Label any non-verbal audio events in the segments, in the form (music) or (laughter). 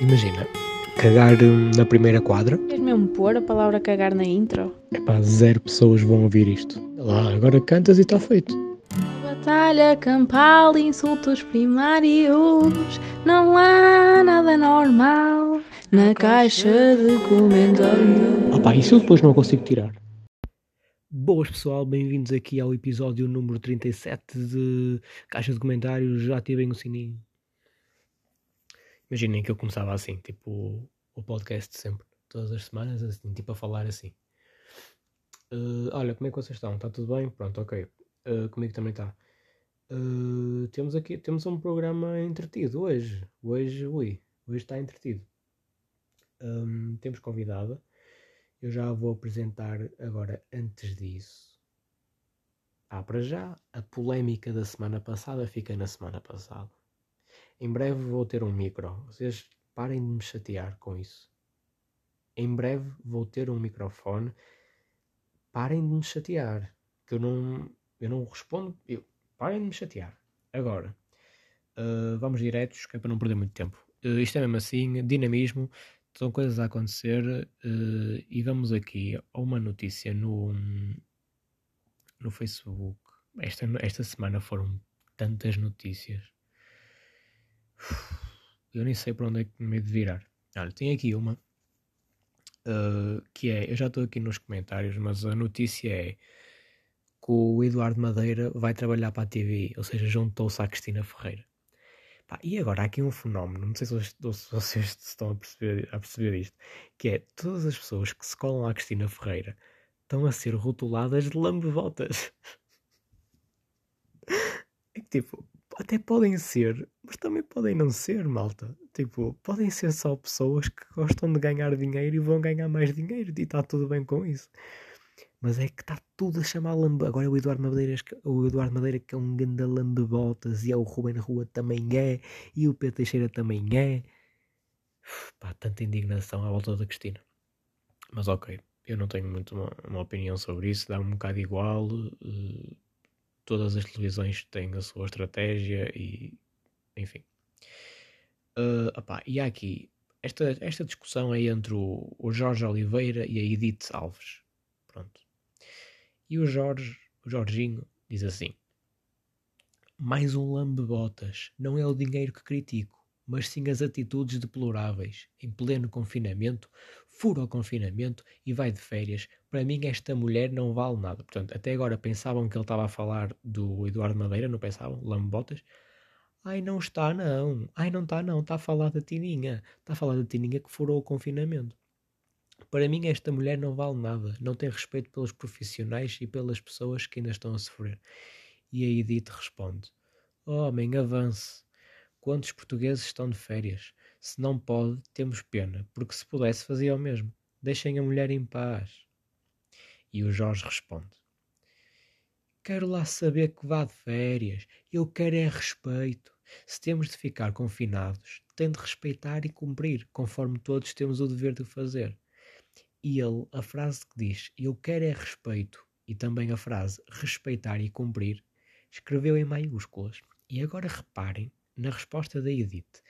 Imagina, cagar hum, na primeira quadra. Queres mesmo pôr a palavra cagar na intro? Epá, zero pessoas vão ouvir isto. Lá, agora cantas e está feito. Batalha campal, insultos primários. Não há nada normal na caixa de comentários. Ah pá, isso eu depois não consigo tirar. Boas pessoal, bem-vindos aqui ao episódio número 37 de Caixa de Comentários. Já ativem o sininho. Imaginem que eu começava assim, tipo o podcast sempre, todas as semanas, assim, tipo a falar assim. Uh, olha, como é que vocês estão? Está tudo bem? Pronto, ok. Uh, comigo também está. Uh, temos aqui, temos um programa entretido hoje. Hoje, ui, hoje está entretido. Um, temos convidada. Eu já a vou apresentar agora antes disso. Ah, para já, a polémica da semana passada fica na semana passada. Em breve vou ter um micro. Vocês parem de me chatear com isso. Em breve vou ter um microfone. Parem de me chatear. Que eu não, eu não respondo. Eu, parem de me chatear. Agora, uh, vamos diretos, que é para não perder muito tempo. Uh, isto é mesmo assim, dinamismo, são coisas a acontecer uh, e vamos aqui a uma notícia no, no Facebook. Esta, esta semana foram tantas notícias. Eu nem sei para onde é que me de virar. Olha, tem aqui uma uh, que é, eu já estou aqui nos comentários, mas a notícia é que o Eduardo Madeira vai trabalhar para a TV, ou seja, juntou-se à Cristina Ferreira. Pá, e agora há aqui um fenómeno, não sei se vocês, se estão a perceber, a perceber isto, que é todas as pessoas que se colam à Cristina Ferreira estão a ser rotuladas de lambevotas. (laughs) É que tipo, até podem ser, mas também podem não ser, malta. Tipo, podem ser só pessoas que gostam de ganhar dinheiro e vão ganhar mais dinheiro e está tudo bem com isso. Mas é que está tudo a chamar lambe. Agora o Eduardo Madeira, o Eduardo Madeira que é um grande lambe-botas e é o Ruben Rua também é e o Pedro Teixeira também é. Uf, pá, tanta indignação à volta da Cristina. Mas ok, eu não tenho muito uma, uma opinião sobre isso, dá um bocado igual. Uh, todas as televisões têm a sua estratégia e enfim. Uh, opá, e há aqui esta, esta discussão é entre o, o, Jorge Oliveira e a Edith Alves. Pronto. E o Jorge, o Jorginho, diz assim: Mais um lambe-botas. Não é o dinheiro que critico, mas sim as atitudes deploráveis. Em pleno confinamento, fura o confinamento e vai de férias. Para mim, esta mulher não vale nada. Portanto, até agora pensavam que ele estava a falar do Eduardo Madeira, não pensavam? Lambotas. Ai, não está, não. Ai, não está, não. Está a falar da Tininha. Está a falar da Tininha que furou o confinamento. Para mim, esta mulher não vale nada. Não tem respeito pelos profissionais e pelas pessoas que ainda estão a sofrer. E a Edith responde: Homem, avance. Quantos portugueses estão de férias? Se não pode, temos pena, porque se pudesse fazia o mesmo. Deixem a mulher em paz. E o Jorge responde: Quero lá saber que vá de férias. Eu quero é respeito. Se temos de ficar confinados, tem de respeitar e cumprir, conforme todos temos o dever de fazer. E ele, a frase que diz Eu quero é respeito, e também a frase respeitar e cumprir, escreveu em maiúsculas. E agora reparem na resposta da Edith.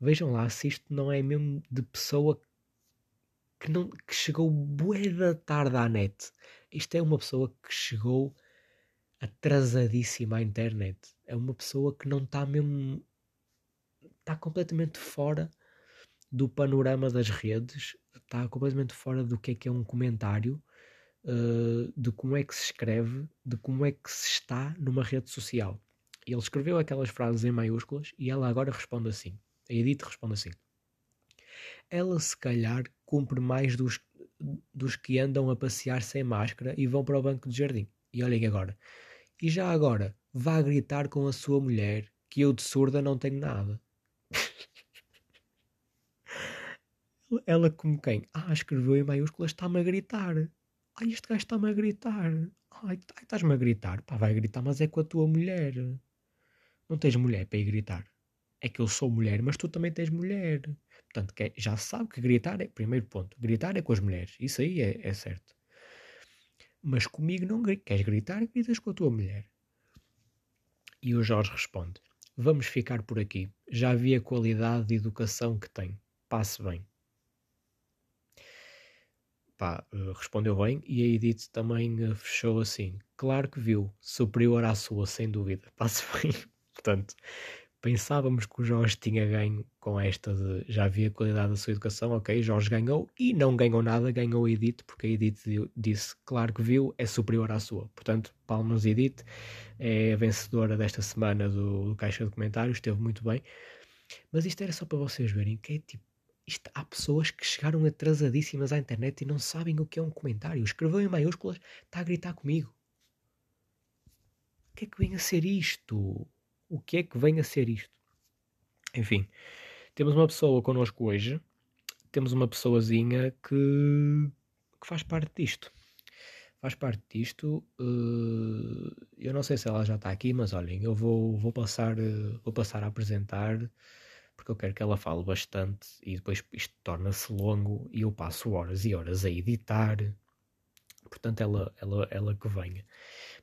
Vejam lá se isto não é mesmo de pessoa que, não, que chegou bué da tarde à net. Isto é uma pessoa que chegou atrasadíssima à internet. É uma pessoa que não está mesmo. está completamente fora do panorama das redes, está completamente fora do que é que é um comentário, uh, de como é que se escreve, de como é que se está numa rede social. Ele escreveu aquelas frases em maiúsculas e ela agora responde assim. A Edith responde assim: Ela se calhar cumpre mais dos, dos que andam a passear sem máscara e vão para o banco de jardim. E olhem agora. E já agora, vá gritar com a sua mulher que eu de surda não tenho nada. (laughs) Ela como quem? Ah, escreveu em maiúsculas, está-me a gritar. Ai, este gajo está-me a gritar. Ai, estás-me a gritar. Pá, vai gritar, mas é com a tua mulher. Não tens mulher para ir gritar é que eu sou mulher, mas tu também tens mulher. Portanto, já sabe que gritar é, primeiro ponto, gritar é com as mulheres. Isso aí é, é certo. Mas comigo não. Queres gritar? Gritas com a tua mulher. E o Jorge responde: Vamos ficar por aqui. Já vi a qualidade de educação que tem. passe bem. Pá, uh, respondeu bem e a Edith também uh, fechou assim. Claro que viu, superior à sua, sem dúvida. (laughs) Passe bem. Portanto, pensávamos que o Jorge tinha ganho com esta de já havia qualidade da sua educação, ok, Jorge ganhou e não ganhou nada, ganhou a Edith, porque a Edith disse, claro que viu, é superior à sua. Portanto, palmas Edith, é a vencedora desta semana do, do Caixa de Comentários, esteve muito bem. Mas isto era só para vocês verem que é tipo isto, há pessoas que chegaram atrasadíssimas à internet e não sabem o que é um comentário. Escreveu em maiúsculas, está a gritar comigo. O que é que vem a ser isto? O que é que vem a ser isto? Enfim, temos uma pessoa connosco hoje, temos uma pessoazinha que, que faz parte disto. Faz parte disto. Uh, eu não sei se ela já está aqui, mas olhem, eu vou, vou, passar, uh, vou passar a apresentar porque eu quero que ela fale bastante e depois isto torna-se longo e eu passo horas e horas a editar. Portanto, ela, ela, ela que venha.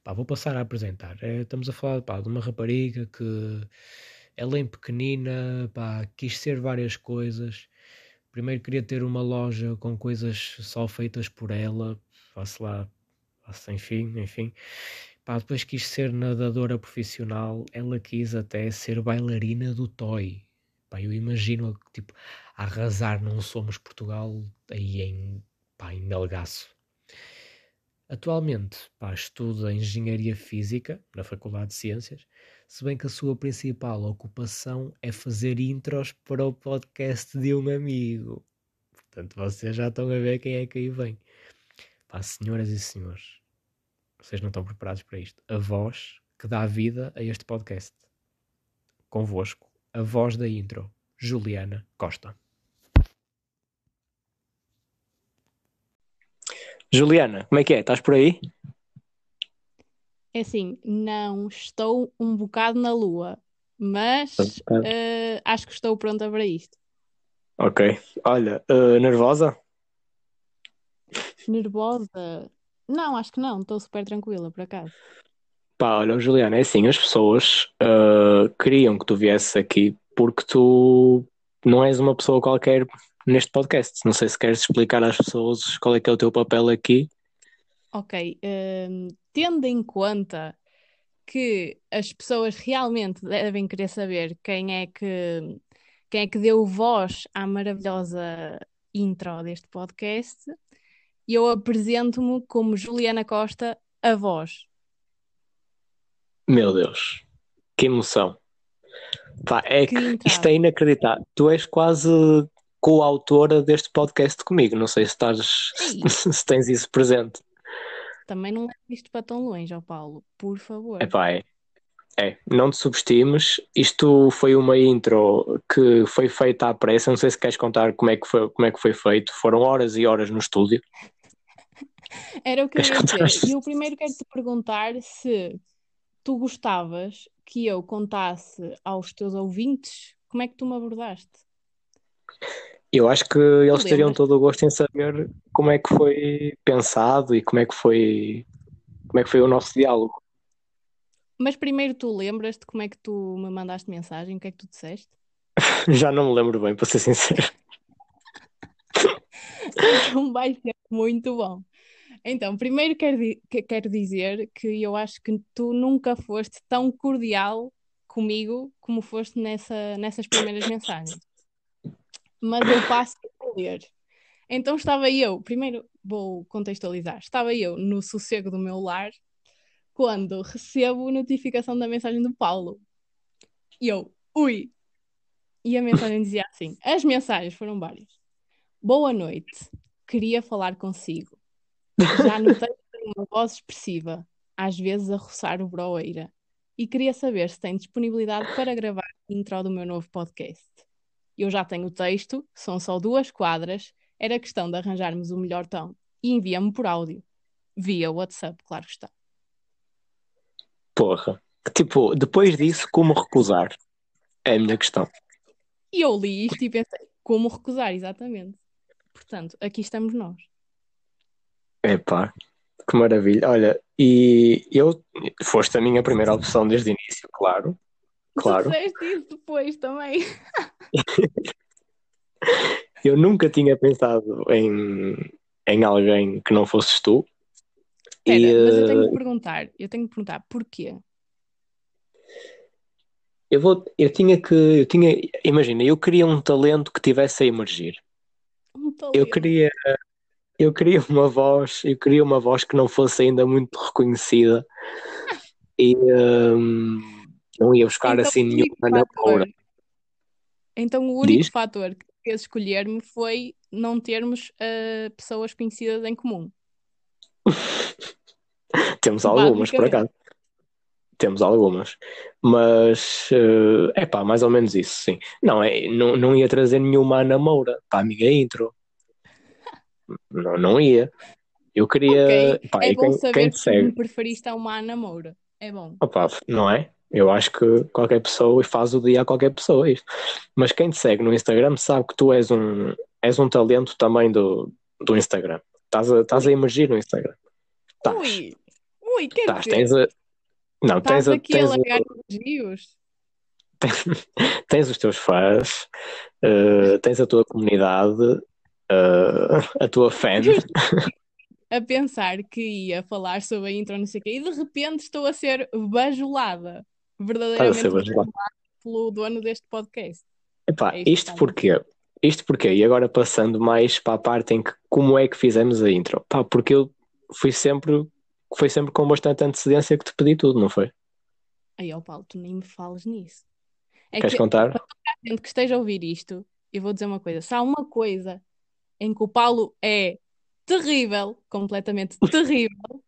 Pá, vou passar a apresentar. É, estamos a falar pá, de uma rapariga que ela em pequenina pá, quis ser várias coisas. Primeiro queria ter uma loja com coisas só feitas por ela. Faço lá, faço enfim, enfim. Pá, depois quis ser nadadora profissional. Ela quis até ser bailarina do Toy. Pá, eu imagino tipo, arrasar num Somos Portugal aí em, pá, em Melgaço. Atualmente pá, estuda Engenharia Física na Faculdade de Ciências, se bem que a sua principal ocupação é fazer intros para o podcast de um amigo. Portanto, vocês já estão a ver quem é que aí vem. Pá, senhoras e senhores, vocês não estão preparados para isto. A voz que dá vida a este podcast. Convosco, a voz da intro, Juliana Costa. Juliana, como é que é? Estás por aí? É assim, não estou um bocado na lua, mas uh, acho que estou pronta para isto. Ok. Olha, uh, nervosa? Nervosa? Não, acho que não. Estou super tranquila, por acaso. Pá, olha, Juliana, é assim, as pessoas uh, queriam que tu viesses aqui porque tu não és uma pessoa qualquer neste podcast. Não sei se queres explicar às pessoas qual é que é o teu papel aqui. Ok, uh, tendo em conta que as pessoas realmente devem querer saber quem é que quem é que deu voz à maravilhosa intro deste podcast, eu apresento-me como Juliana Costa, a voz. Meu Deus, que emoção. Pá, é que, isto é inacreditável. Tu és quase coautora deste podcast comigo. Não sei se, estás, (laughs) se tens isso presente. Também não é isto para tão longe, ó Paulo, por favor. Epá, é, é, não te subestimes. Isto foi uma intro que foi feita à pressa. Não sei se queres contar como é que foi, como é que foi feito. Foram horas e horas no estúdio. (laughs) Era o que eu ia dizer. E eu primeiro quero te perguntar se tu gostavas que eu contasse aos teus ouvintes como é que tu me abordaste? Eu acho que eles teriam todo o gosto em saber como é que foi pensado e como é que foi como é que foi o nosso diálogo. Mas primeiro tu lembras-te como é que tu me mandaste mensagem? O que é que tu disseste? (laughs) Já não me lembro bem, para ser sincero. (laughs) então vai ser muito bom. Então, primeiro quero, quero dizer que eu acho que tu nunca foste tão cordial comigo como foste nessa, nessas primeiras mensagens. Mas eu passo a ler. Então estava eu, primeiro vou contextualizar, estava eu no sossego do meu lar quando recebo notificação da mensagem do Paulo. E eu, ui! E a mensagem dizia assim: as mensagens foram várias. Boa noite, queria falar consigo. Já notei uma voz expressiva, às vezes a roçar o broeira, e queria saber se tem disponibilidade para gravar a intro do meu novo podcast. Eu já tenho o texto, são só duas quadras, era questão de arranjarmos o melhor tom e envia-me por áudio. Via WhatsApp, claro que está. Porra. Tipo, depois disso, como recusar? É a minha questão. E eu li isto e pensei, como recusar, exatamente. Portanto, aqui estamos nós. Epá, que maravilha. Olha, e eu foste a minha primeira opção desde o início, claro. Claro. Tu isso depois também. (laughs) (laughs) eu nunca tinha pensado em, em alguém que não fosses tu. Espera, E, mas eu tenho eh, que perguntar, eu tenho que perguntar porquê? eu vou, eu tinha que, eu tinha, imagina, eu queria um talento que tivesse a emergir. Um Eu talento. queria, eu queria uma voz, eu queria uma voz que não fosse ainda muito reconhecida (laughs) e hum, não ia buscar Então, assim nenhuma na paura. Então o único Diz? fator que fez escolher-me foi não termos eh, pessoas conhecidas em comum. (laughs) Temos algumas, por acaso. Temos algumas. Mas é pá, mais ou menos isso, sim. Não, é, não, não ia trazer nenhuma Ana Moura para a minha intro. (laughs) Não, não ia. Eu queria. Ok, Pá, é bom quem, saber quem que me preferiste a uma Ana Moura. É bom. Opa, não é? Eu acho que qualquer pessoa faz o dia a qualquer pessoa isto. Mas quem te segue no Instagram sabe que tu és um, és um talento também do, do Instagram. Estás a, estás a emergir no Instagram. Estás. Ui, ui, quer Estás. dizer, Tens a. Não, tens a, aqui a tens, o- largar elogios? (laughs) tens os teus fãs, eh, tens a tua comunidade, eh, a tua estou (laughs) a pensar que ia falar sobre a intro, não sei o quê, e de repente estou a ser bajulada. Verdadeiramente bajulado. pelo dono deste podcast. Epá, É isto porquê? Isto porquê? E agora passando mais para a parte em que como é que fizemos a intro? Pá, porque eu fui sempre, foi sempre com bastante antecedência que te pedi tudo, não foi? Aí, ó Paulo, tu nem me fales nisso. É Queres que contar? a gente que esteja a ouvir isto, eu vou dizer uma coisa. Se há uma coisa em que o Paulo é terrível, completamente terrível,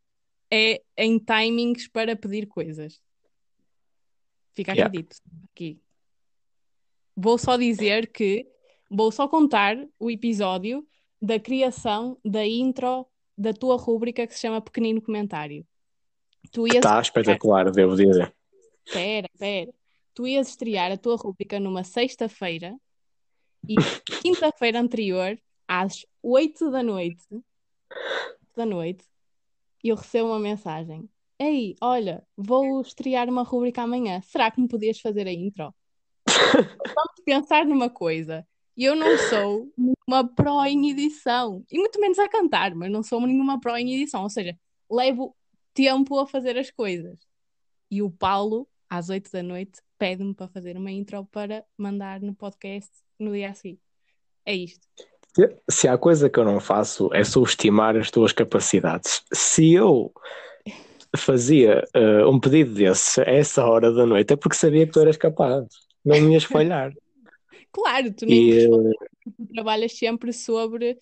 é em timings para pedir coisas. Fica aqui Yeah. dito. Aqui. Vou só dizer que vou só contar o episódio da criação da intro da tua rúbrica que se chama Pequenino Comentário. Tu ias Está espetacular, devo dizer. Espera, espera. Tu ias estrear a tua rúbrica numa sexta-feira e (laughs) quinta-feira anterior, às 8 da noite, da noite, eu recebo uma mensagem. Ei, olha, vou estrear uma rúbrica amanhã. Será que me podias fazer a intro? (laughs) Vamos pensar numa coisa. Eu não sou uma pro em edição, e muito menos a cantar, mas não sou nenhuma pro em edição. Ou seja, levo tempo a fazer as coisas. E o Paulo, às 8 da noite, pede-me para fazer uma intro para mandar no podcast no dia a seguir. É isto. Se- Se há coisa que eu não faço é subestimar as tuas capacidades. Se eu fazia eh, um pedido desses a essa hora da noite é porque sabia que tu eras capaz. Não me ias falhar. (laughs) Claro, tu nem E, respondes, tu trabalhas sempre sobre,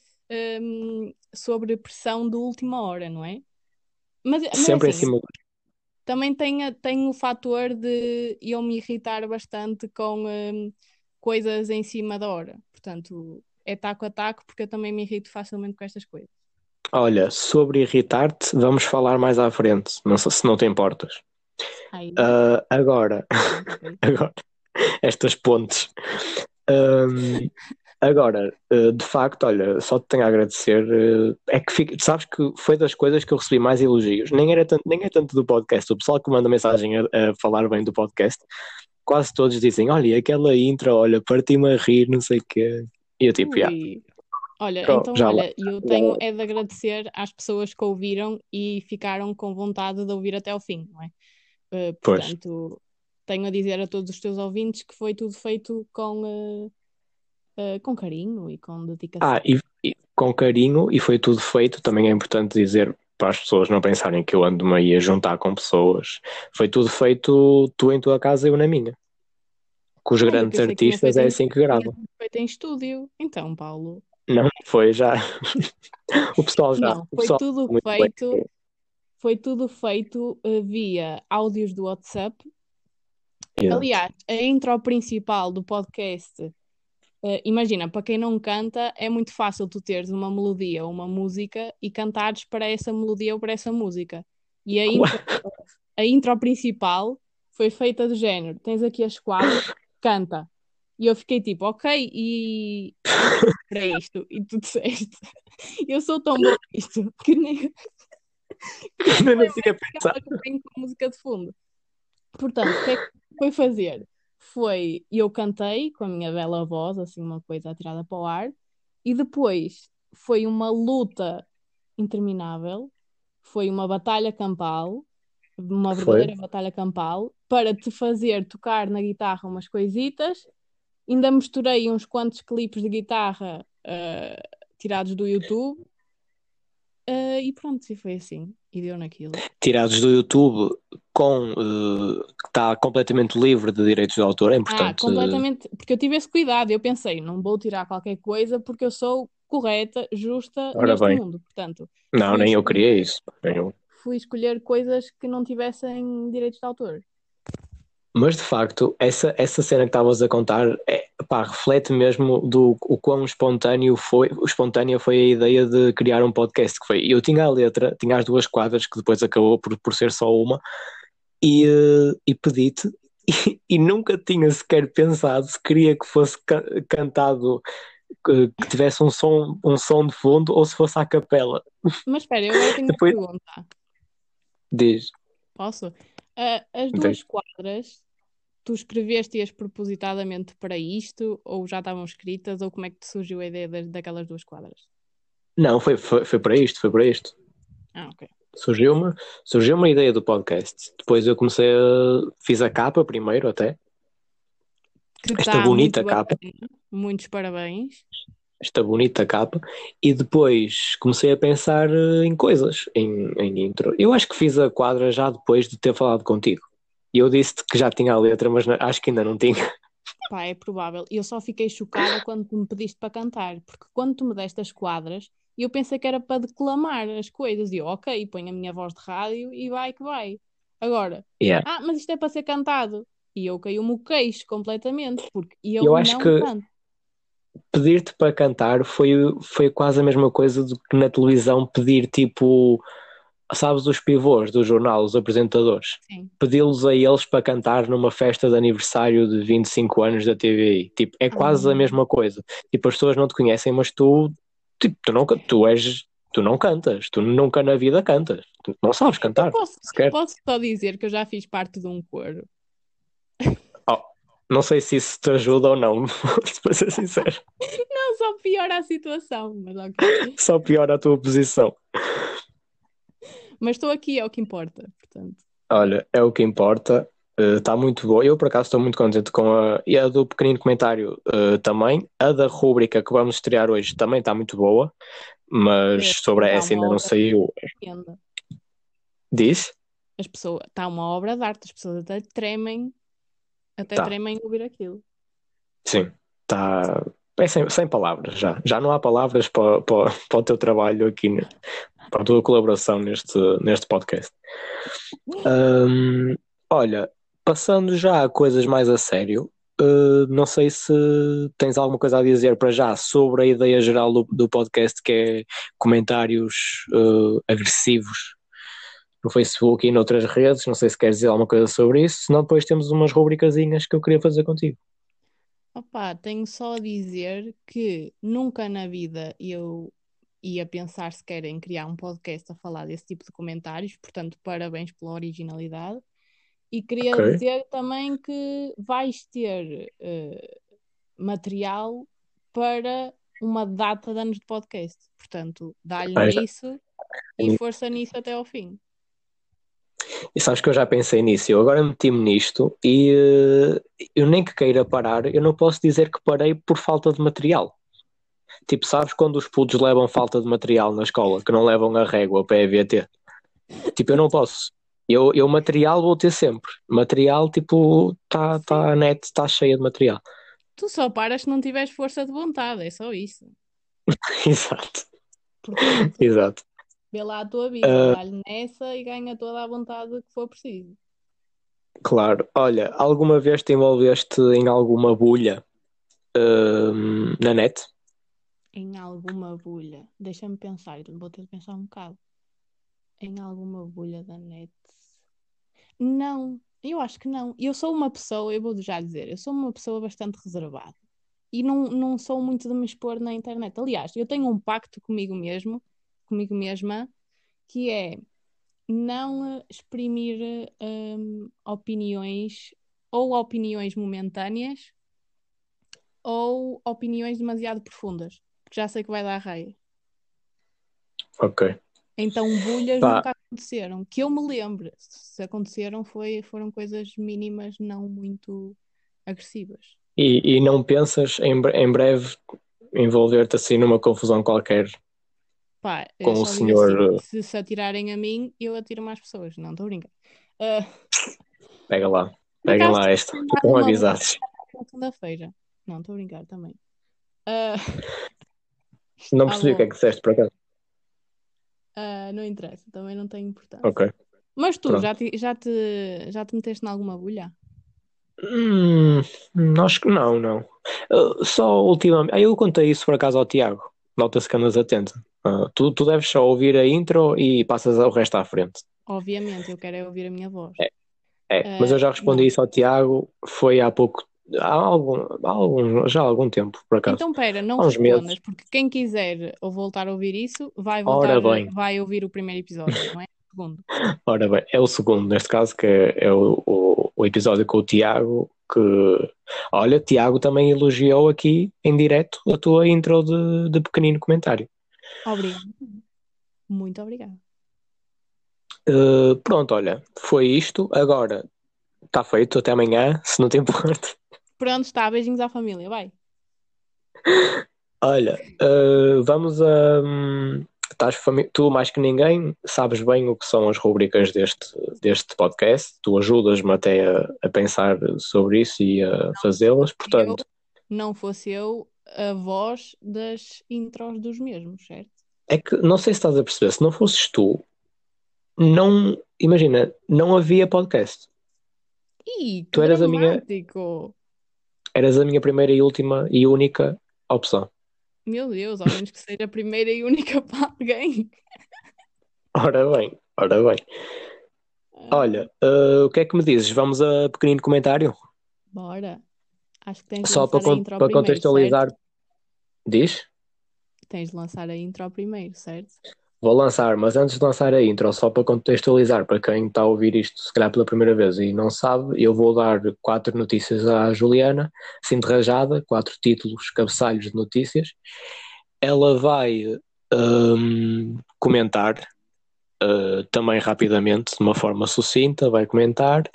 hum, sobre pressão de última hora, não é? Mas, mas sempre em assim, cima. também tem, tem o fator de eu me irritar bastante com hum, coisas em cima da hora. Portanto, é taco a taco, porque eu também me irrito facilmente com estas coisas. Olha, sobre irritar-te, vamos falar mais à frente. Não sei se não te importas. Ah, agora, (laughs) agora, estas pontes. Ahm, agora, eh, de facto, olha, só te tenho a agradecer. eh, É que fica- sabes que foi das coisas que eu recebi mais elogios. Nem era tanto, nem é tanto do podcast. O pessoal que manda mensagem a, a falar bem do podcast, quase todos dizem: Olha, aquela intro, olha, parti-me a rir, não sei o quê. E eu tipo, "Yeah, Ui. Olha, Pronto, então, já olha, eu tenho é de agradecer às pessoas que ouviram e ficaram com vontade de ouvir até ao fim, não é? Pois. portanto, tenho a dizer a todos os teus ouvintes que foi tudo feito com, eh, eh, com carinho e com dedicação. Ah, e, e com carinho, e foi tudo feito. Também é importante dizer para as pessoas não pensarem que eu ando-me aí a juntar com pessoas. Foi tudo feito tu em tua casa e eu na minha. Com os Olha, grandes artistas é assim que gravam. tinha feito em estúdio. Então, Paulo, Não, foi já. O pessoal já. não, foi pessoal tudo bem. feito, foi tudo feito eh, via áudios do WhatsApp Exato. Aliás, a intro principal do podcast, eh, imagina, para quem não canta, é muito fácil tu teres uma melodia ou uma música e cantares para essa melodia ou para essa música. E a intro, a intro principal foi feita do género: tens aqui as quadras, (laughs) canta. E eu fiquei tipo, ok, e (laughs) para isto. E tu disseste, eu sou tão boa nisto que nem, Ainda não tinha aquela pensado. que com a música de fundo. Portanto, o que é que foi fazer? Foi, eu cantei com a minha bela voz, assim, uma coisa atirada para o ar, E depois foi uma luta interminável, foi uma batalha campal, uma Foi. verdadeira batalha campal, para te fazer tocar na guitarra umas coisitas. Ainda misturei uns quantos clipes de guitarra eh, tirados do YouTube. Eh, e pronto, e foi assim. E deu naquilo. Tirados do YouTube com eh, que está completamente livre de direitos de autor, é Ah, importante. completamente. Porque eu tive esse cuidado. Eu pensei, não vou tirar qualquer coisa porque eu sou correta, justa Ora neste bem. mundo. Portanto, Não, nem eu queria isso. nem eu. fui escolher coisas que não tivessem direitos de autor. Mas de facto, essa, essa cena que estavas a contar é, pá, reflete mesmo do o quão espontâneo foi, espontânea foi a ideia de criar um podcast que foi. Eu tinha a letra, tinha as duas quadras que depois acabou por, por ser só uma, e, eh, e pedi-te, (laughs) e, e nunca tinha sequer pensado se queria que fosse ca- cantado que, que tivesse um som, um som de fundo ou se fosse à capela. Mas espera, eu tenho uma Depois- pergunta. Diz. Posso? Ah, as duas quadras, tu escreveste-as propositadamente para isto, ou já estavam escritas, ou como é que te surgiu a ideia das- daquelas duas quadras? Não, foi, foi, foi para isto, foi para isto. Ah, ok. Surgiu-me surgiu uma ideia do podcast. Depois eu comecei a. Fiz a capa primeiro, até. Que Esta tá bonita muito capa. bacana. Muitos parabéns. Esta bonita capa. E depois comecei a pensar eh, em coisas, em, em intro. Eu acho que fiz a quadra já depois de ter falado contigo. E eu disse-te que já tinha a letra, mas na- acho que ainda não tinha. (laughs) Pá, é provável. Eu só fiquei chocada quando tu me pediste para cantar, porque quando tu me deste as quadras, eu pensei que era para declamar as coisas. E eu, ok, ponho a minha voz de rádio e vai que vai. Agora, Yeah. ah, mas isto é para ser cantado. E eu caiu-me o queixo completamente, porque eu, Eu acho não que- canto. Pedir-te para cantar foi, foi quase a mesma coisa do que na televisão pedir tipo. Sabes, os pivôs do jornal, os apresentadores. Pedi-los a eles para cantar numa festa de aniversário de 25 anos da TVI. Tipo, é quase a Ah. mesma coisa. Tipo, as pessoas não te conhecem, mas tu, tipo, tu não, tu és, tu não cantas, tu nunca na vida cantas. Tu não sabes cantar, Posso, sequer. posso só dizer que eu já fiz parte de um coro. Não sei se isso te ajuda ou não, (laughs) para ser sincero. Não, só piora a situação, mas ok. Só piora a tua posição. Mas estou aqui, é o que importa, portanto. Olha, é o que importa. Está muito boa. Eu, por acaso, estou muito contente com a, e a do pequenino comentário eh, também. A da rúbrica que vamos estrear hoje também está muito boa, mas É, sobre dá essa ainda não saiu. Diz? As pessoas, está uma obra de arte, as pessoas até tremem, até Tá. tremem ouvir aquilo. Sim, está. É sem, sem palavras já. Já não há palavras para, para, para o teu trabalho aqui, né? para a tua colaboração neste, neste podcast. Hum, olha, passando já a coisas mais a sério, uh, não sei se tens alguma coisa a dizer para já sobre a ideia geral do, do podcast, que é comentários uh, agressivos no Facebook e noutras redes. Não sei se queres dizer alguma coisa sobre isso, senão depois temos umas rubricazinhas que eu queria fazer contigo. Opa, tenho só a dizer que nunca na vida eu ia pensar sequer em criar um podcast a falar desse tipo de comentários, portanto, parabéns pela originalidade. E queria Ok. dizer também que vais ter eh, material para uma data de anos de podcast. Portanto, dá-lhe nisso e força nisso até ao fim. E sabes que eu já pensei nisso, eu agora meti-me nisto e eh, eu nem que queira parar, eu não posso dizer que parei por falta de material. Tipo, sabes quando os putos levam falta de material na escola, que não levam a régua para a EVT? Tipo, eu não posso. Eu, eu material vou ter sempre. Material, tipo, tá, tá, a net está cheia de material. Tu só paras se não tiveres força de vontade, é só isso. (laughs) Exato, Portanto, exato. Vê lá a tua vida, Ah. dá-lhe nessa e ganha toda a vontade que for preciso. Claro. Olha, alguma vez te envolveste em alguma bulha hum, na net? Em alguma bolha, deixa-me pensar, vou ter de pensar um bocado. Em alguma bolha da net? Não, eu acho que não. Eu sou uma pessoa, eu vou já dizer, eu sou uma pessoa bastante reservada e não, não sou muito de me expor na internet. Aliás, eu tenho um pacto comigo mesmo, comigo mesma, que é não exprimir hum, opiniões ou opiniões momentâneas ou opiniões demasiado profundas. porque já sei que vai dar raia. Ok. Então, bulhas Pá. nunca aconteceram. Que eu me lembre. Se aconteceram, foi, foram coisas mínimas, não muito agressivas. E, e não pensas em, em breve envolver-te assim numa confusão qualquer? Pá, Com o senhor, assim, se se atirarem a mim, eu atiro mais pessoas. Não, estou a brincar. Ah, Pega lá. Pega lá esta. (laughs) uma avisados. segunda-feira. Não, estou a brincar também. Ah, (laughs) Não tá percebi o que é que disseste por acaso. Ah, não interessa, também não tem importância. Ok. Mas tu, Pronto. já te, já te, já te meteste em alguma bulha? Hum, acho que não, não. Uh, só ultimamente. Ah, eu contei isso por acaso ao Tiago. Nota-se que andas atento. Ah, tu, tu deves só ouvir a intro e passas o resto à frente. Obviamente, eu quero é ouvir a minha voz. É, mas eu já respondi não. isso ao Tiago. Foi há pouco. Há algum, há algum, já há algum tempo, por acaso. Então, pera, não Há uns respondas, meses. porque quem quiser voltar a ouvir isso, vai voltar, vai ouvir o primeiro episódio, não é? Segundo. Ora bem, é o segundo, neste caso, que é, é o, o, o episódio com o Tiago. Que olha, Tiago também elogiou aqui em direto a tua intro de, de pequenino comentário. Obrigada. Muito obrigada. Uh, pronto, olha, foi isto. Agora está feito. Até amanhã, se não te importa. Pronto, está. Beijinhos à família. Vai. Olha, uh, vamos a. hum, estás tu, mais que ninguém, sabes bem o que são as rubricas deste, deste podcast. Tu ajudas-me até a, a pensar sobre isso e a fazê-las. Portanto, Não fosse eu a voz das intros dos mesmos, certo? é que não sei se estás a perceber, se não fosses tu, não. Imagina, não havia podcast. Ih, Tu eras a minha-. Eras a minha primeira e última e única opção. Meu Deus, ao menos que seja a primeira e única (laughs) para alguém. Ora bem, ora bem. Olha, uh, o que é que me dizes? Vamos a pequenino comentário? Bora. Acho que tens de Só para, lançar a con- para primeiro, contextualizar. certo? Diz? Tens de lançar a intro primeiro, certo? Vou lançar, mas antes de lançar a intro, só para contextualizar para quem está a ouvir isto, se calhar pela primeira vez e não sabe, eu vou dar quatro notícias à Juliana, assim de rajada, quatro títulos, cabeçalhos de notícias. Ela vai hum, comentar uh, também rapidamente, de uma forma sucinta, vai comentar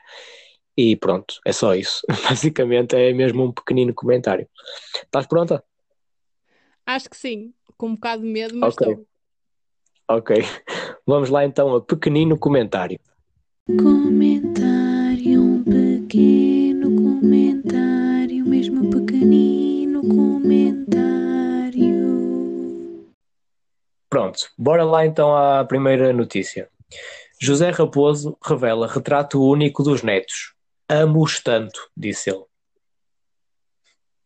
e pronto, é só isso. (laughs) Basicamente é mesmo um pequenino comentário. Estás pronta? Acho que sim. Com um bocado de medo, mas Ok. estou. Ok. Vamos lá então a pequenino comentário. Comentário, um pequeno comentário, mesmo pequenino comentário. Pronto, bora lá então à primeira notícia. José Raposo revela retrato único dos netos. Amo-os tanto, disse ele.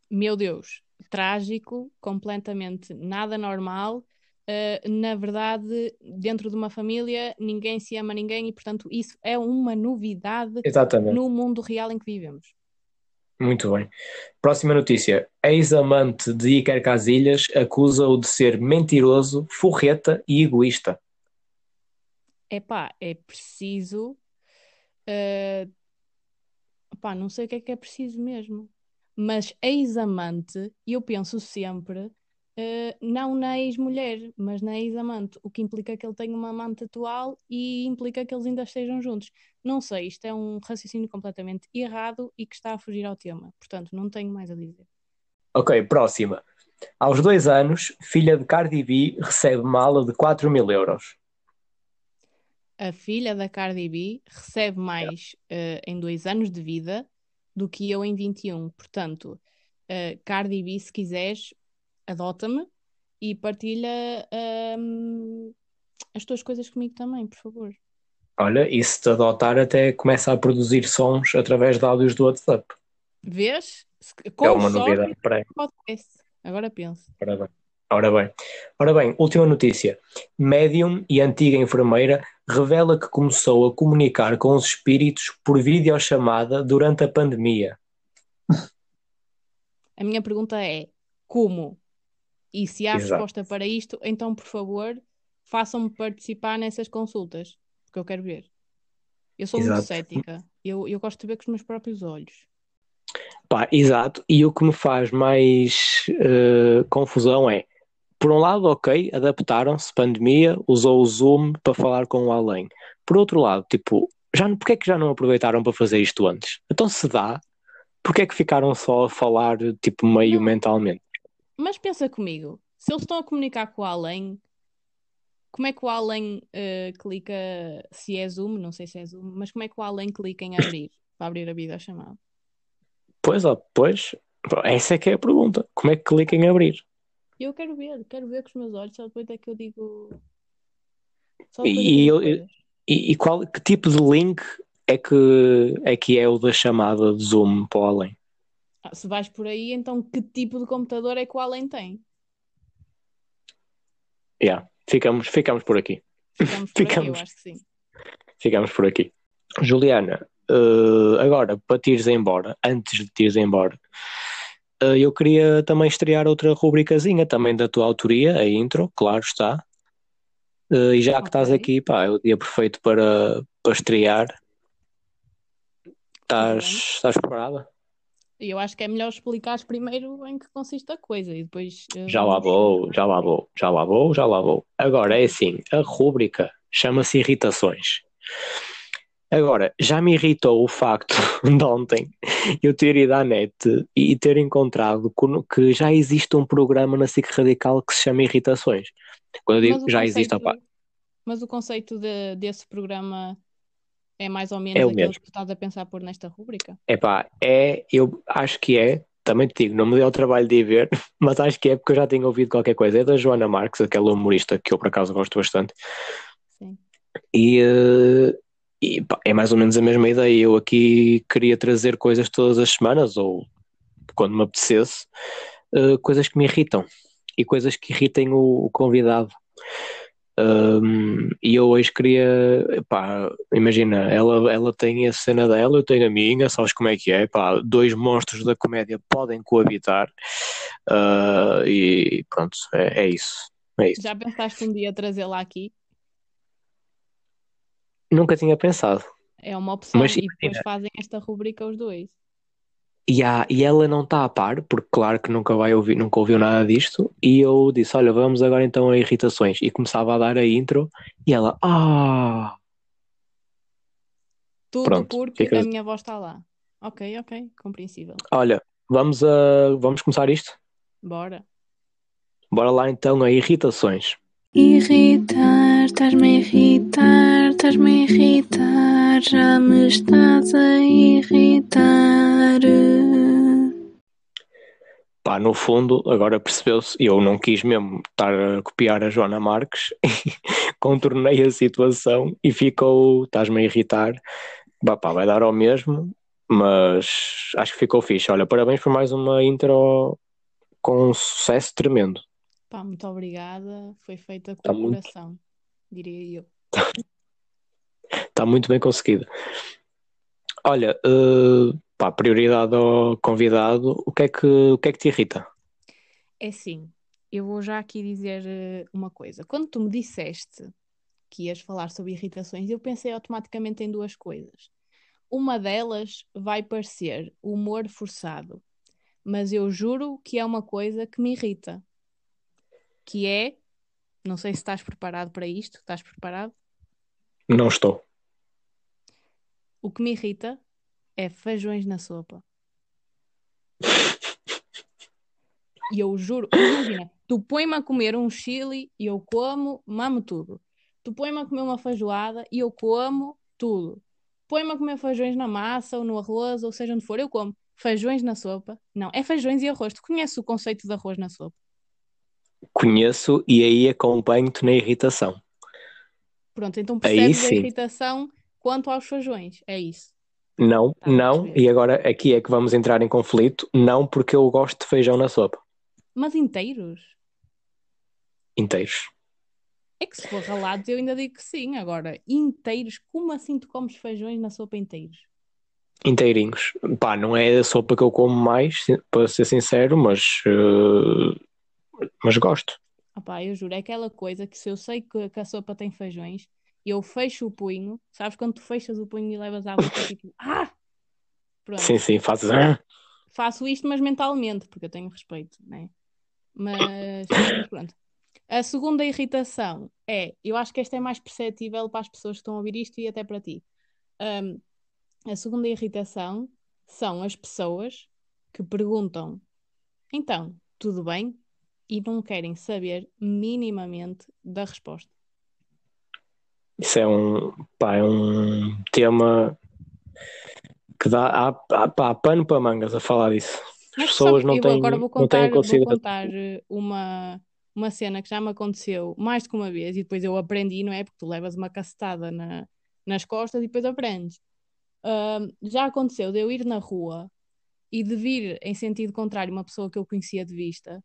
Meu Deus, trágico, completamente nada normal. Uh, na verdade, dentro de uma família, ninguém se ama ninguém e, portanto, isso é uma novidade Exatamente. no mundo real em que vivemos. Muito bem. Próxima notícia. Ex-amante de Iker Casillas acusa-o de ser mentiroso, forreta e egoísta. Epá, é preciso. Uh, não sei o que é que é preciso mesmo. Mas ex-amante, eu penso sempre, uh, não na ex-mulher, mas na ex-amante, o que implica que ele tenha uma amante atual e implica que eles ainda estejam juntos. Não sei, isto é um raciocínio completamente errado e que está a fugir ao tema. Portanto, não tenho mais a dizer. Ok, próxima. Aos dois anos, filha de Cardi B recebe mala de 4 mil euros. A filha da Cardi B recebe mais uh, em dois anos de vida do que eu em 21. Portanto, uh, Cardi B, se quiseres, adota-me e partilha um, as tuas coisas comigo também, por favor. Olha, e se te adotar, até começa a produzir sons através de áudios do WhatsApp. Vês? Com é uma novidade para. Agora penso. Ora bem. Ora bem. Ora bem, última notícia. Médium e antiga enfermeira revela que começou a comunicar com os espíritos por videochamada durante a pandemia. A minha pergunta é: como? E se há Exato. resposta para isto, então, por favor, façam-me participar nessas consultas, porque eu quero ver. Eu sou muito Exato. cética. Eu, eu gosto de ver com os meus próprios olhos. Pá, exato. E o que me faz mais eh, confusão é por um lado, ok, adaptaram-se, pandemia, usou o Zoom para falar com o além. Por outro lado, tipo, já, porque é que já não aproveitaram para fazer isto antes? Então se dá, porque é que ficaram só a falar, tipo, meio mentalmente? Mas pensa comigo, se eles estão a comunicar com o além, como é que o além eh, clica, se é Zoom, não sei se é Zoom, mas como é que o além clica em abrir, (coughs) para abrir a videochamada? Pois, ó, pois, essa é que é a pergunta. Como é que clica em abrir? Eu quero ver, quero ver com os meus olhos, só depois é que eu digo. E- eu. E, e qual, que tipo de link é que é, que é o da chamada de Zoom para o além? Ah, se vais por aí, então que tipo de computador é que o além tem? Yeah, ficamos, ficamos por aqui. Ficamos por (laughs) aqui, eu Ficamos. acho que sim. Ficamos por aqui. Juliana, eh, agora para te ires embora, antes de te ires embora, eh, eu queria também estrear outra rubricazinha também da tua autoria, a intro, claro está. Eh, e já que estás aqui, pá, é o dia perfeito para, para estrear. Estás, estás preparada? E eu acho que é melhor explicares primeiro em que consiste a coisa e depois. eh, Já lá vou, já lá vou, já lá vou, já lá vou. Agora é assim, a rúbrica chama-se Irritações. Agora, já me irritou o facto (laughs) de ontem eu ter ido à net e ter encontrado que- já existe um programa na SIC Radical que se chama Irritações. Quando eu digo já existe, conceito- opá, Mas o conceito de- desse programa é mais ou menos É o aquele mesmo. que tu estás a pensar pôr nesta rúbrica? epá, é, eu acho que é, também te digo, não me deu o trabalho de ir ver, (laughs) mas acho que é porque eu já tenho ouvido qualquer coisa. É da Joana Marques, aquela humorista que eu por acaso gosto bastante. Sim. E, eh, e, pá, é mais ou menos a mesma ideia. Eu aqui queria trazer coisas todas as semanas, ou quando me apetecesse, eh, coisas que me irritam e coisas que irritem o, o convidado. Um, e eu hoje queria, pá, imagina, ela, ela tem a cena dela, eu tenho a minha, sabes como é que é? Pá, dois monstros da comédia podem coabitar, uh, e pronto, é, é isso. É isso. Já pensaste um dia trazê-la aqui? Nunca tinha pensado. É uma opção Mas e depois imagina. fazem esta rúbrica os dois. E, há- e ela não está a par, porque claro que nunca vai ouvir, nunca ouviu nada disto, e eu disse, olha, vamos agora então a irritações, e começava a dar a intro, e ela, ah, Tudo Pronto, porque fica- a minha voz está lá. Ok, ok, compreensível. olha, vamos a, vamos começar isto? Bora. Bora lá então a irritações. Irritar, estás-me a irritar, estás-me a irritar, já me estás a irritar. Pá, no fundo, agora percebeu-se, eu não quis mesmo estar a copiar a Joana Marques, (laughs) contornei a situação e ficou, estás-me a irritar, Bah, pá, vai dar ao mesmo, mas acho que ficou fixe. Olha, parabéns por mais uma intro com um sucesso tremendo. Pá, muito obrigada. Foi feita com Tá o muito- coração, diria eu. (laughs) Está muito bem conseguido. Olha, eh, pá, prioridade ao convidado, o que é que, o que é que te irrita? É assim, eu vou já aqui dizer eh, uma coisa. Quando tu me disseste que ias falar sobre irritações, eu pensei automaticamente em duas coisas. Uma delas vai parecer humor forçado, mas eu juro que é uma coisa que me irrita. Que é, não sei se estás preparado para isto, estás preparado? Não estou. O que me irrita é feijões na sopa. E eu juro, imagina, tu põe-me a comer um chili e eu como, mamo tudo. Tu põe-me a comer uma feijoada e eu como tudo. Põe-me a comer feijões na massa ou no arroz, ou seja onde for, eu como. Feijões na sopa? Não, é feijões e arroz. Tu conheces o conceito de arroz na sopa? Conheço e aí acompanho-te na irritação. Pronto, então percebes a irritação quanto aos feijões. É isso. Não, Tá não, e agora aqui é que vamos entrar em conflito. Não, porque eu gosto de feijão na sopa. Mas inteiros? Inteiros. É que se for ralados eu ainda digo que sim. Agora, inteiros, como assim tu comes feijões na sopa inteiros? Inteirinhos. Pá, não é a sopa que eu como mais, para ser sincero, mas, eh, mas gosto. Opá, eu juro, é aquela coisa que se eu sei que, que a sopa tem feijões, eu fecho o punho, sabes quando tu fechas o punho e levas à boca tipo, (coughs) ah! Pronto, Sim, sim, fazes. ah, faço isto, mas mentalmente, porque eu tenho respeito, né? Mas pronto. A segunda irritação é, eu acho que esta é mais perceptível para as pessoas que estão a ouvir isto e até para ti. Um, a segunda irritação são as pessoas que perguntam: então, tudo bem? E não querem saber minimamente da resposta. Isso é um, pá, é um tema que dá há, há, pano para mangas a falar disso. As pessoas não têm, agora vou não têm contar, vou contar eh, uma, uma cena que já me aconteceu mais do que uma vez e depois eu aprendi, não é? Porque tu levas uma cacetada na, nas costas e depois aprendes. Ahm, já aconteceu de eu ir na rua e de vir em sentido contrário uma pessoa que eu conhecia de vista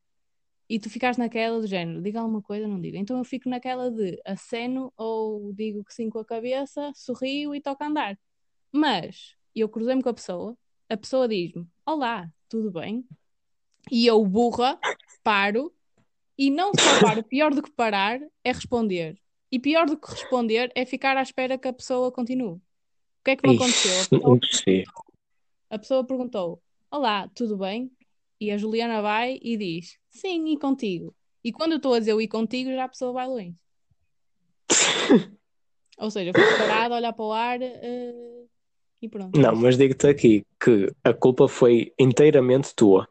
e tu ficares naquela do género, diga alguma coisa, não diga. Então eu fico naquela de aceno ou digo que sim com a cabeça, sorrio e toco a andar. Mas eu cruzei-me com a pessoa, a pessoa diz-me: Olá, tudo bem? E eu, burra, paro e não só paro, pior do que parar é responder. E pior do que responder é ficar à espera que a pessoa continue. O que é que me aconteceu? Pessoa, a pessoa perguntou: Olá, tudo bem? E a Juliana vai e diz: Sim, e contigo? E quando eu estou a dizer o e contigo, já a pessoa vai longe. (laughs) Ou seja, eu fico parada, olhar para o ar eh, e pronto. Não, mas digo-te aqui que a culpa foi inteiramente tua.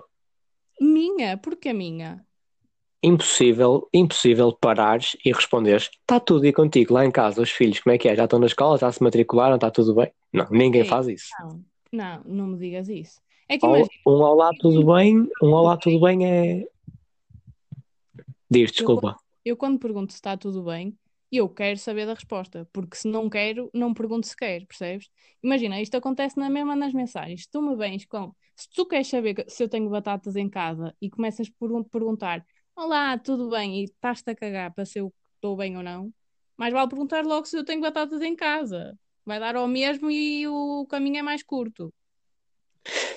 Minha? Porquê minha? Impossível, impossível parares e responderes: está tudo e contigo lá em casa, os filhos, como é que é? Já estão na escola, já se matricularam, está tudo bem? Não, ninguém Ei, faz isso. Não, não, não me digas isso. É que imagina, Um olá, tudo bem, um olá, tudo bem é. Diz, desculpa. eu quando pergunto se está tudo bem, eu quero saber da resposta, porque se não quero, não pergunto sequer, percebes? Imagina, isto acontece na mesma nas mensagens. Se tu me vens com, se tu queres saber se eu tenho batatas em casa e começas por perguntar, olá, tudo bem, e estás-te a cagar para se eu estou bem ou não, mais vale perguntar logo se eu tenho batatas em casa. Vai dar ao mesmo e o caminho é mais curto.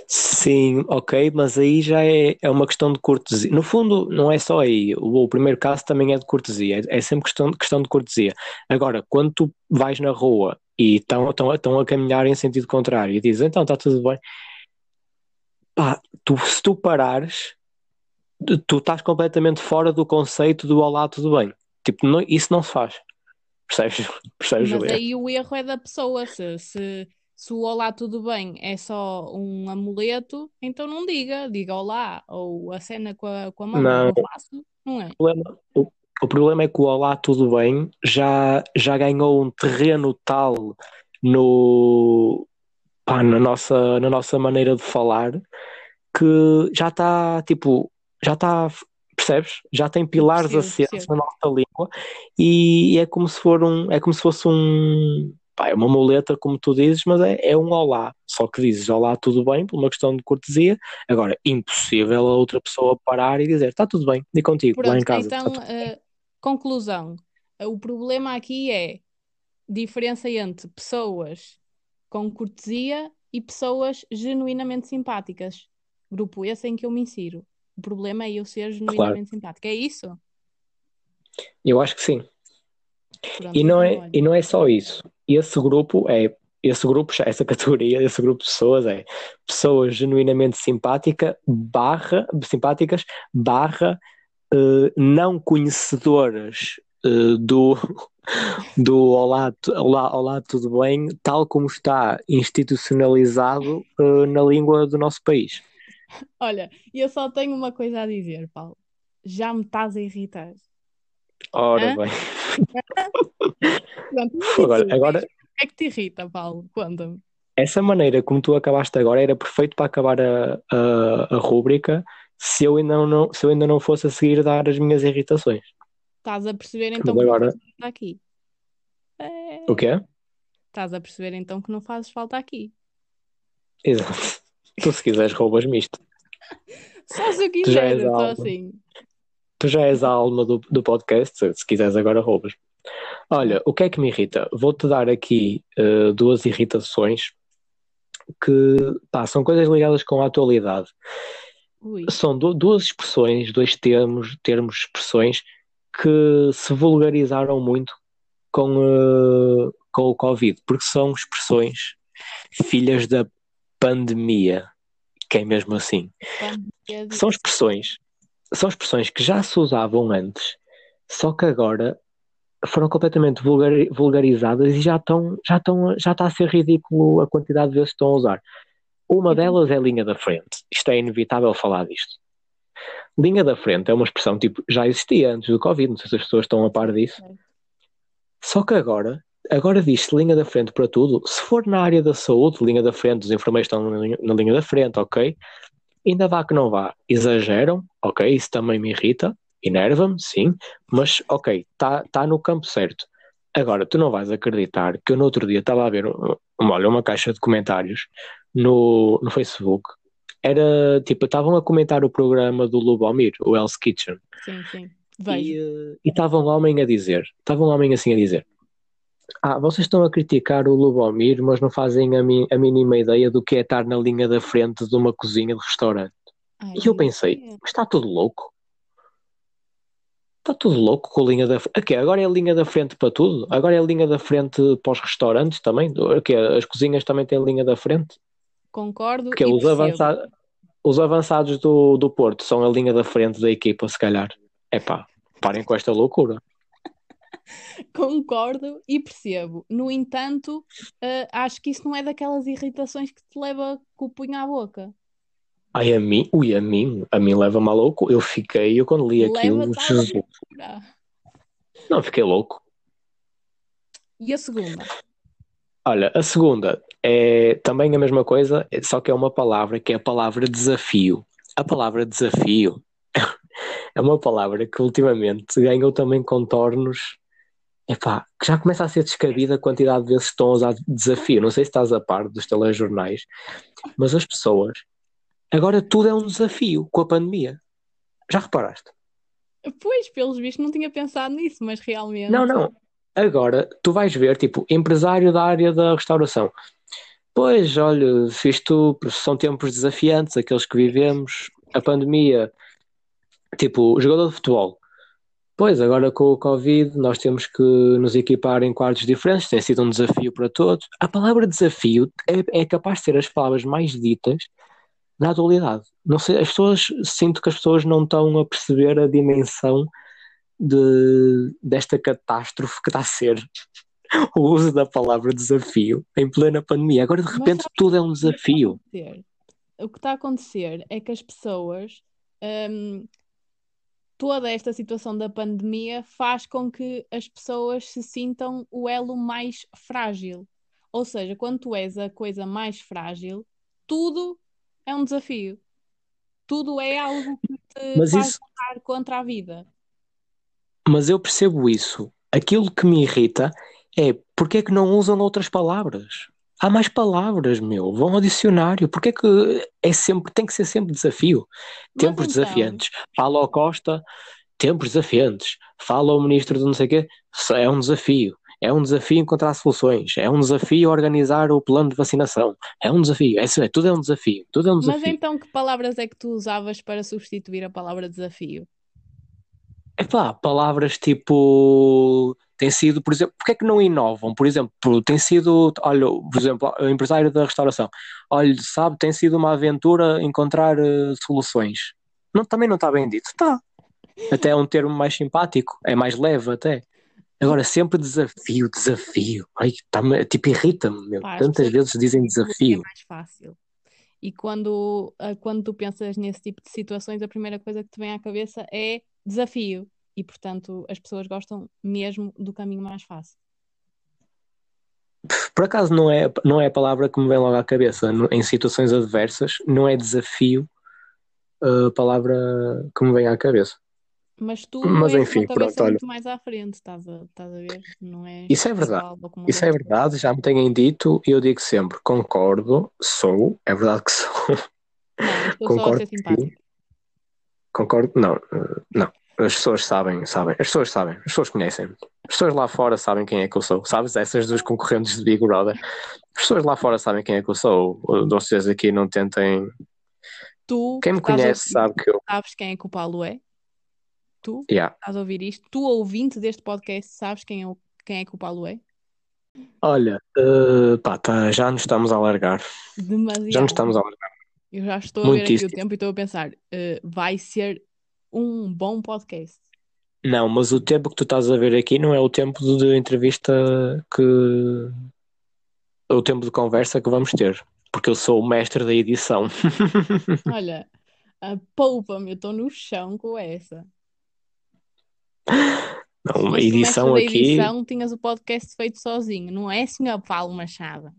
Sim, ok, mas aí já é, é uma questão de cortesia. No fundo, não é só aí. O, o primeiro caso também é de cortesia. É, é sempre questão, questão de cortesia. Agora, quando tu vais na rua e estão, a caminhar em sentido contrário e dizes, então está tudo bem. Pá, tu, se tu parares, tu- estás completamente fora do conceito do olá, tudo bem. Tipo, não- isso não se faz. Percebes? (laughs) Percebes, Mas aí o erro é da pessoa. Se, se, se o olá, tudo bem é só um amuleto, então não diga, diga olá, ou a cena com a, com a mão, Não. não faço, não é? problema, o, o problema é que o Olá Tudo Bem já, já ganhou um terreno tal no, pá, na, nossa, na nossa maneira de falar que já está tipo, já está, percebes? Já tem pilares percebo. na nossa língua e é como se for um, é como se fosse um, pá, é uma muleta, como tu dizes, mas é, é um olá. Só que dizes olá, tudo bem, por uma questão de cortesia. Agora, impossível a outra pessoa parar e dizer está tudo bem, e contigo, lá em Pronto, casa. então, tudo eh, conclusão. O problema aqui é diferença entre pessoas com cortesia e pessoas genuinamente simpáticas. Grupo esse em que eu me insiro. O problema é eu ser genuinamente simpática. É isso? Eu acho que sim. Pronto, E não então, é, e não é só isso. Esse grupo é, esse grupo, essa (laughs) categoria, esse grupo de pessoas é pessoas genuinamente simpática, barra, simpáticas, barra, eh, não conhecedoras eh, do, (laughs) do olá, olá, olá, tudo bem, tal como está institucionalizado eh, na língua do nosso país. Olha, eu só tenho uma coisa a dizer, Paulo. Já me estás a irritar. Ora Hã? bem, agora, agora O que é que te irrita, Paulo? Conta-me. essa maneira como tu acabaste agora era perfeito para acabar a, a, a rúbrica se eu ainda não, se eu ainda não fosse a seguir dar as minhas irritações. Estás a perceber então Mas que agora- não fazes falta aqui? É, O quê? Estás a perceber então que não fazes falta aqui. Exato. (laughs) Tu se quiseres roubas-me isto. Só se eu quiser, alma. assim. Tu já és a alma do, do podcast, se, se quiseres agora roubas. Olha, o que é que me irrita? Vou-te dar aqui eh, duas irritações que pá, são coisas ligadas com a atualidade. Ui, São du- duas expressões, dois termos, termos, expressões que se vulgarizaram muito com, eh, com o Covid, porque são expressões filhas da pandemia, que é mesmo assim. pandemia São expressões, são expressões que já se usavam antes, Só que agora foram completamente vulgari- vulgarizadas e já estão, já estão, já está a ser ridículo a quantidade de vezes que estão a usar. Uma delas é linha da frente. Isto é inevitável falar disto. Linha da frente é uma expressão tipo, já existia antes do Covid, não sei se as pessoas estão a par disso. Só que agora, agora diz-se linha da frente para tudo. Se for na área da saúde, linha da frente, os enfermeiros estão na linha, na linha da frente, ok. Ainda vá que não vá. Exageram, ok, isso também me irrita, enerva-me, sim, mas ok, está tá no campo certo. Agora, tu não vais acreditar que eu no outro dia estava a ver um- uma, olha, uma caixa de comentários no, no Facebook. Era tipo, estavam a comentar o programa do Lubomir, o Hell's Kitchen. Sim, sim. E eh, e estava um homem a dizer, estava um homem assim a dizer: Ah, vocês estão a criticar o Lubomir, mas não fazem a, mi- a mínima ideia do que é estar na linha da frente de uma cozinha de restaurante. Ai, E eu pensei, é. mas está tudo louco? Está tudo louco com a linha da frente. Aqui, agora é a linha da frente para tudo? Agora é a linha da frente para os restaurantes também? Aqui, as cozinhas também têm linha da frente? Concordo Porque os, percebo. avança- os avançados do, do Porto são a linha da frente da equipa, se calhar. Epá, parem com esta loucura. (laughs) Concordo e percebo. No entanto, eh, acho que isso não é daquelas irritações que te leva com o punho à boca. Ai, a mim, ui, a mim, a mim leva-me a louco. Eu fiquei, eu quando li aquilo, Jesus. Não, fiquei louco. E a segunda? Olha, a segunda é também a mesma coisa, só que é uma palavra que é a palavra desafio. A palavra desafio (laughs) é uma palavra que ultimamente ganhou também contornos. Epá, que já começa a ser descabida a quantidade de vezes que estão a usar desafio. Não sei se estás a par dos telejornais, mas as pessoas. Agora tudo é um desafio com a pandemia. Já reparaste? Pois, pelos vistos, não tinha pensado nisso, mas realmente. Não, não. Agora, tu vais ver, tipo, empresário da área da restauração. Pois, olha, isto são tempos desafiantes, aqueles que vivemos. A pandemia, tipo, jogador de futebol. Pois, agora com o Covid, nós temos que nos equipar em quartos diferentes, tem sido um desafio para todos. A palavra desafio é, é capaz de ser as palavras mais ditas na atualidade. Não sei, as pessoas, sinto que as pessoas não estão a perceber a dimensão de, desta catástrofe que está a ser (laughs) o uso da palavra desafio em plena pandemia. Agora, de repente, tudo é um desafio. O que está a acontecer é que as pessoas, hum, toda esta situação da pandemia faz com que as pessoas se sintam o elo mais frágil. Ou seja, quando tu és a coisa mais frágil, tudo é um desafio. Tudo é algo que te (laughs) Mas faz isso, lutar contra a vida. mas eu percebo isso. Aquilo que me irrita é porque é que não usam outras palavras? Há mais palavras, meu. Vão ao dicionário. Porque é que é sempre, tem que ser sempre desafio? Mas Tempos então, desafiantes. Fala ao Costa, tempos desafiantes. Fala ao ministro de não sei o quê, é um desafio. É um desafio encontrar soluções. É um desafio organizar o plano de vacinação. É um desafio. É, é, tudo é um desafio. Tudo é um mas desafio. então que palavras é que tu usavas para substituir a palavra desafio? Epá, palavras tipo. Tem sido, por exemplo, porque é que não inovam? Por exemplo, tem sido, olha, por exemplo, o empresário da restauração, olha, sabe, tem sido uma aventura encontrar eh, soluções. Não, também não está bem dito. Está. Até é um termo mais simpático, é mais leve até. Agora, sempre desafio, desafio. Ai, tá, tipo, irrita-me, Tantas vezes dizem é desafio. mais fácil. E quando, ah, quando tu pensas nesse tipo de situações, a primeira coisa que te vem à cabeça é desafio. E, portanto, as pessoas gostam mesmo do caminho mais fácil. Por acaso não é, não é a palavra que me vem logo à cabeça. Em situações adversas, não é desafio a palavra que me vem à cabeça. Mas tu Mas enfim, pronto, olha. muito mais à frente, estás a, estás a ver? Não é Isso é verdade. Isso é verdade, já me têm dito e eu digo sempre: concordo, sou, é verdade que sou. Não, estou só a Concordo ser que simpática. Concordo, não, não. As pessoas sabem, sabem, as pessoas sabem, as pessoas conhecem-me. As pessoas lá fora sabem quem é que eu sou. Sabes? Essas duas concorrentes de Big Brother. As pessoas lá fora sabem quem é que eu sou. Vocês aqui não tentem. Tu Quem me conhece sabe que eu. sabes quem é que o Paulo é? Tu Yeah. estás a ouvir isto? Tu, ouvinte deste podcast, sabes quem é, o- quem é que o Paulo é? Olha, eh, pá, tá, já nos estamos a alargar. Já Demasiado. nos estamos a alargar. Eu já estou a ver aqui o tempo e estou a pensar, eh, vai ser um bom podcast. Não, mas o tempo que tu estás a ver aqui não é o tempo de entrevista que. o tempo de conversa que vamos ter. Porque eu sou o mestre da edição. (laughs) Olha, a poupa-me, eu estou no chão com essa. Não, uma edição da aqui. edição, tinhas o podcast feito sozinho, não é, senhor Paulo Machado?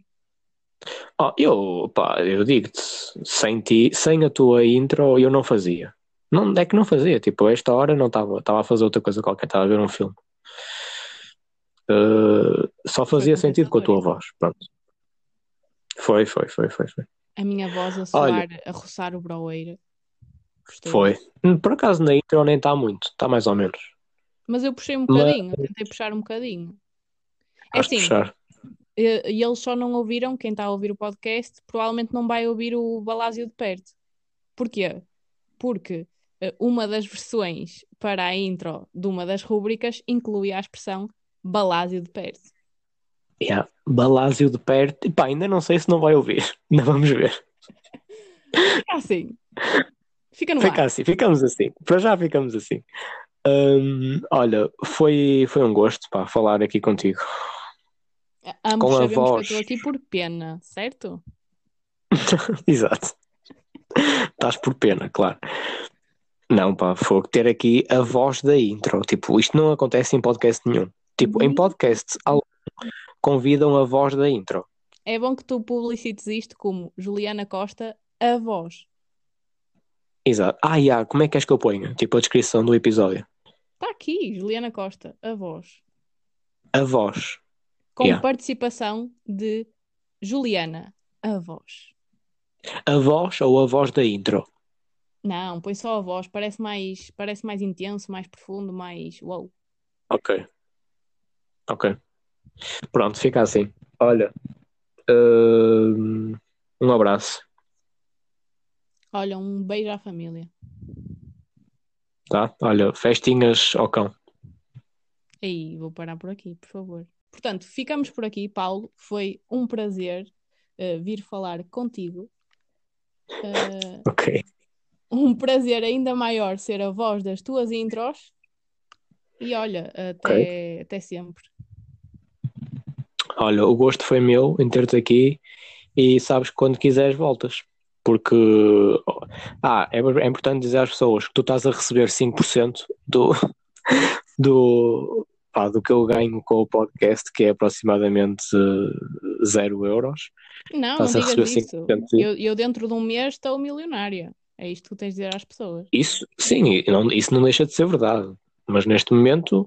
Oh, eu, pá, eu digo-te, sem ti, sem a tua intro, eu não fazia. Não, é que não fazia, tipo, a esta hora não estava, estava a fazer outra coisa qualquer, estava a ver um filme. Uh, só fazia sentido com a tua voz, pronto. Foi, foi, foi, foi, foi. A minha voz a Olha. soar, a roçar o broeiro. Gostei Foi. Hum, Por acaso na intro nem está muito, está mais ou menos. Mas eu puxei um Mas- bocadinho, tentei puxar um bocadinho. É assim, puxar. e eles só não ouviram, quem está a ouvir o podcast, provavelmente não vai ouvir o Balásio de perto. Porquê? Porque uma das versões para a intro de uma das rúbricas inclui a expressão Balásio de perto. Yeah. Balásio de perto. E pá, ainda não sei se não vai ouvir. (laughs) Ainda vamos ver. Fica assim. Fica no Fica ar. assim, ficamos assim. Para já ficamos assim. Hum, olha, foi, foi um gosto pá, falar aqui contigo. Ambos com a sabemos que eu voz. estou aqui por pena, certo? (laughs) Exato. Estás por pena, claro. Não, pá, foi ter aqui a voz da intro. Tipo, isto não acontece em podcast nenhum. Tipo, em Uhum. podcast, algum convidam a voz da intro. É bom que tu publicites isto como Juliana Costa, a voz. Exato. Ah, yeah, como é que és que eu ponho? Tipo, a descrição do episódio. Está aqui, Juliana Costa, a voz. A voz. Com Yeah. participação de Juliana, a voz. A voz ou a voz da intro? Não, põe só a voz, parece mais, parece mais intenso, mais profundo, mais uou. Ok. Ok. Pronto, fica assim. Olha. hum, um abraço, Olha, um beijo à família. tá? Olha, festinhas ao cão. Aí, vou parar por aqui, por favor. Portanto, ficamos por aqui, Paulo. Foi um prazer eh, vir falar contigo. Eh, Ok. Um prazer ainda maior ser a voz das tuas intros. E olha, até, até sempre. Olha, o gosto foi meu em ter-te aqui e sabes que quando quiseres voltas. Porque ah, é, é importante dizer às pessoas que tu estás a receber 5% do, (laughs) do, pá, do que eu ganho com o podcast, que é aproximadamente 0 euros. Não, não Estás a digas receber isso. 5% de- Eu, eu dentro de um mês estou milionária. É isto que tens de dizer às pessoas. Isso, sim, não- isso não deixa de ser verdade. Mas neste momento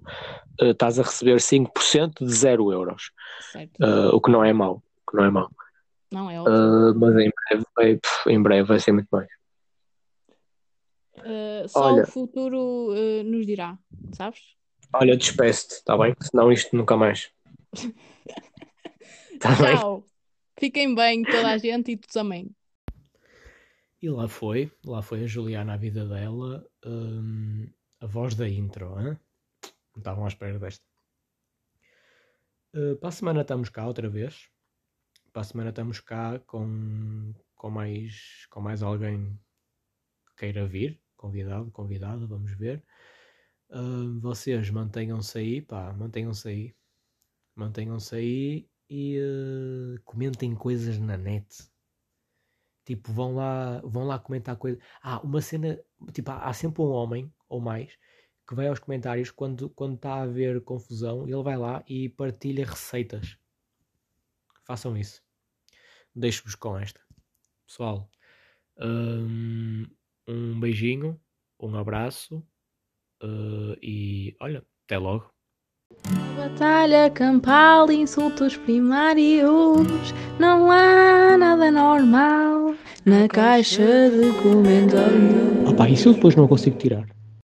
eh, estás a receber 5% de 0 euros, eh, o que não é mau. o que não é mau. Não é. Uh, mas em breve, vai, pff, em breve vai ser muito mais. Uh, só olha. o futuro uh, nos dirá, sabes? Olha, despeço-te, está bem? Senão isto nunca mais. (laughs) Bem? Tchau. Fiquem bem, toda a gente e tu também. E lá foi, lá foi a Juliana a vida dela, hum, a voz da intro, hein? não estavam à espera desta. Uh, para a semana estamos cá outra vez. Para a semana estamos cá com, com, mais, com mais alguém que queira vir, convidado, convidada, vamos ver. Uh, vocês mantenham-se aí, pá, mantenham-se aí. Mantenham-se aí e uh, comentem coisas na net. Tipo, vão lá, vão lá comentar coisas. Ah, uma cena, tipo, há, há sempre um homem ou mais que vai aos comentários quando quando está a haver confusão, ele vai lá e partilha receitas. Façam isso. Deixo-vos com esta. Pessoal, hum, um beijinho, um abraço uh, e olha, até logo. Batalha campal, insultos primários. Não há nada normal na caixa de comentários. Opa, isso eu depois não consigo tirar.